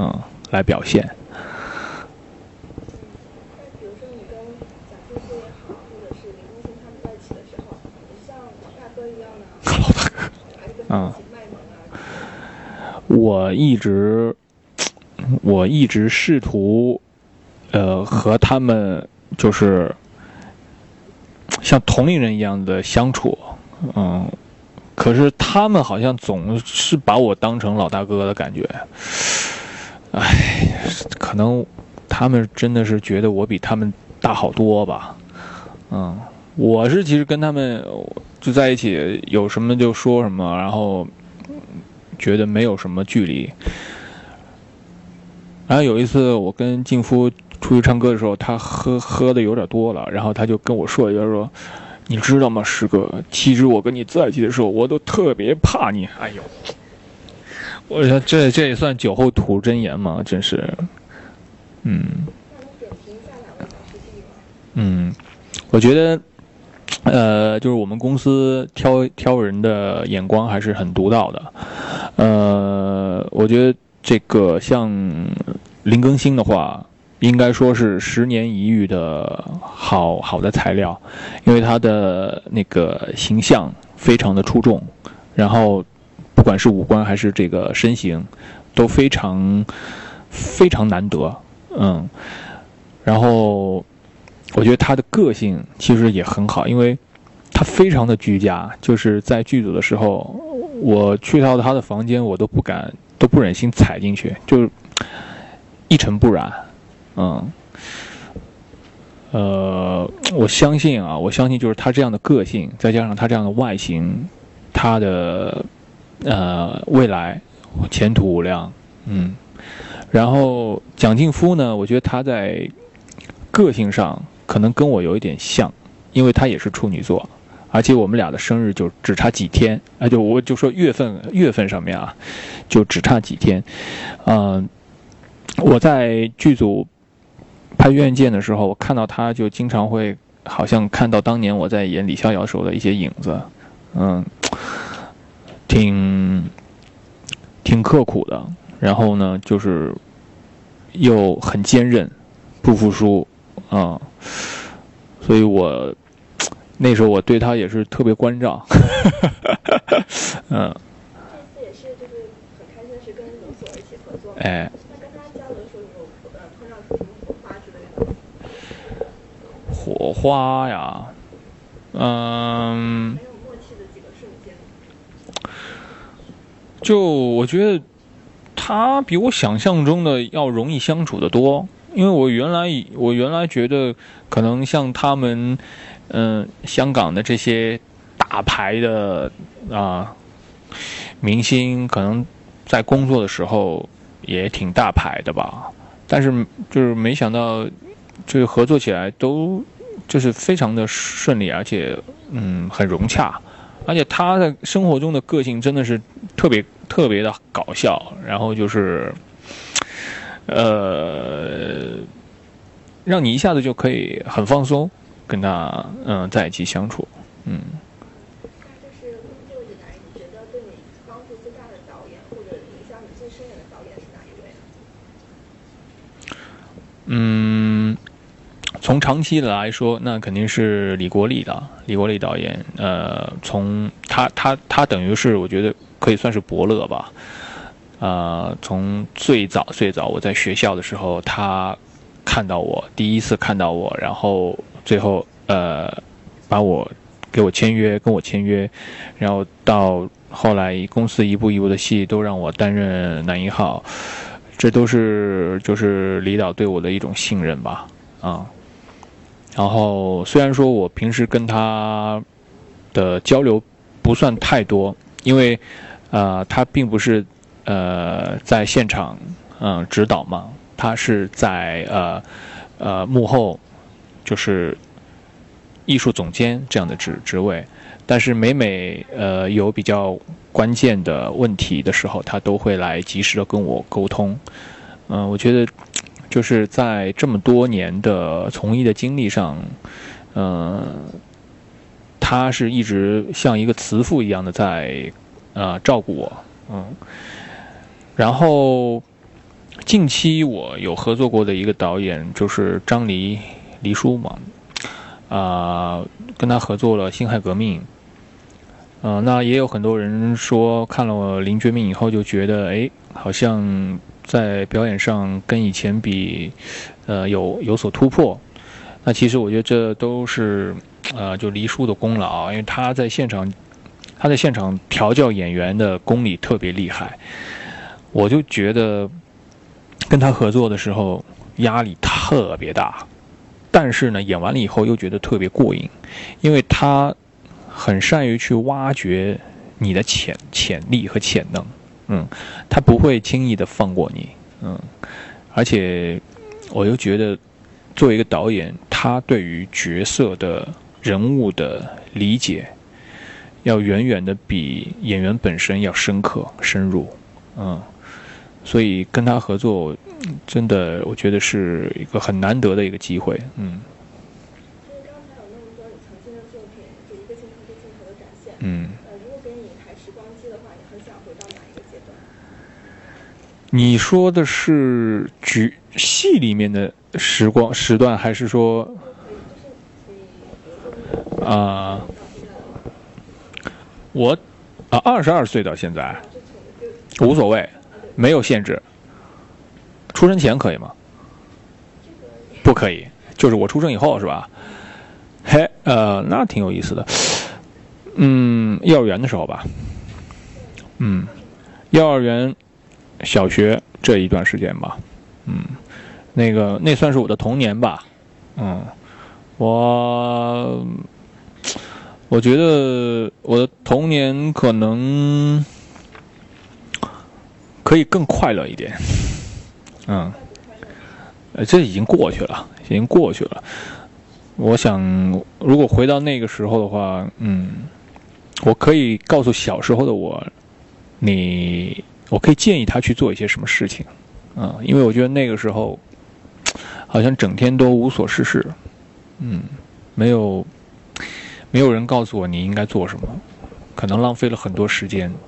嗯，来表现。那比如说你跟蒋劲夫也好，或者是林更新他们在一起的时候，你像老大哥一样呢，老大哥，还是跟他们一起卖萌啊？我一直，我一直试图，呃，和他们就是像同龄人一样的相处，嗯，可是他们好像总是把我当成老大哥的感觉，哎，可能他们真的是觉得我比他们大好多吧，嗯，我是其实跟他们就在一起，有什么就说什么，然后觉得没有什么距离。然后有一次我跟静夫出去唱歌的时候，他喝喝的有点多了，然后他就跟我说一句说：“你知道吗，师哥，其实我跟你在一起的时候，我都特别怕你。”哎呦，我说这这也算酒后吐真言吗？真是，嗯。嗯，我觉得，呃，就是我们公司挑挑人的眼光还是很独到的。呃，我觉得这个像林更新的话，应该说是十年一遇的好好的材料，因为他的那个形象非常的出众，然后不管是五官还是这个身形，都非常非常难得。嗯，然后我觉得他的个性其实也很好，因为他非常的居家，就是在剧组的时候，我去到他的房间，我都不敢，都不忍心踩进去，就一尘不染。嗯，呃，我相信啊，我相信就是他这样的个性，再加上他这样的外形，他的呃未来前途无量。嗯，然后蒋劲夫呢，我觉得他在个性上可能跟我有一点像，因为他也是处女座，而且我们俩的生日就只差几天，啊，就我就说月份月份上面啊，就只差几天。嗯、我在剧组拍《院见》的时候，我看到他就经常会好像看到当年我在演李逍遥时候的一些影子，嗯，挺挺刻苦的，然后呢，就是又很坚韧，不服输啊、所以我那时候我对他也是特别关照，嗯，这次也是就是很开心是跟龙所一起合作嘛。哎，那跟他交流的时候呃碰什么火花之类的？火花呀，嗯。很有默契的几个瞬间。就我觉得他比我想象中的要容易相处的多，因为我原来我原来觉得可能像他们，嗯、香港的这些大牌的啊、明星，可能在工作的时候也挺大牌的吧，但是就是没想到，就是合作起来都就是非常的顺利，而且嗯很融洽。而且他的生活中的个性真的是特别特别的搞笑，然后就是，呃，让你一下子就可以很放松，跟他嗯、在一起相处，嗯。那就是工作以来，你觉得对你帮助最大的导演，或者最深远的导演是哪一位呢？嗯，从长期的来说，那肯定是李国立的，李国立导演。呃，从他他他等于是我觉得可以算是伯乐吧。呃，从最早最早我在学校的时候，他看到我第一次看到我，然后最后呃把我给我签约，跟我签约，然后到后来公司一部一部的戏都让我担任男一号。这都是就是李导对我的一种信任吧，啊。然后虽然说我平时跟他的交流不算太多，因为呃他并不是呃在现场嗯、指导嘛，他是在呃呃幕后就是艺术总监这样的职职位，但是每每呃有比较关键的问题的时候，他都会来及时的跟我沟通。嗯、我觉得就是在这么多年的从艺的经历上，嗯、他是一直像一个慈父一样的在呃照顾我，嗯，然后近期我有合作过的一个导演就是张黎黎叔嘛，啊、跟他合作了《辛亥革命》。呃，那也有很多人说看了我《林觉民》以后就觉得，哎，好像在表演上跟以前比，呃，有有所突破。那其实我觉得这都是，呃，就黎叔的功劳，因为他在现场，他在现场调教演员的功力特别厉害。我就觉得跟他合作的时候压力特别大，但是呢，演完了以后又觉得特别过瘾，因为他很善于去挖掘你的潜潜力和潜能，嗯，他不会轻易的放过你，嗯，而且我又觉得作为一个导演，他对于角色的人物的理解，要远远的比演员本身要深刻深入，嗯，所以跟他合作，真的我觉得是一个很难得的一个机会，嗯你曾经的作品，就一个镜头一个镜头的展现。嗯。你，说的是剧戏里面的时光时段，还是说都可以，就是你，比如说你啊、我啊二十二岁到现在无所谓，没有限制。出生前可以吗？不可以，就是我出生以后是吧？嘿，呃，那挺有意思的。嗯，幼儿园的时候吧。嗯，幼儿园、小学这一段时间吧。嗯，那个那算是我的童年吧。嗯，我我觉得我的童年可能可以更快乐一点。嗯。呃，这已经过去了，已经过去了。我想，如果回到那个时候的话，嗯，我可以告诉小时候的我，你，我可以建议他去做一些什么事情，啊、因为我觉得那个时候，好像整天都无所事事，嗯，没有，没有人告诉我你应该做什么，可能浪费了很多时间，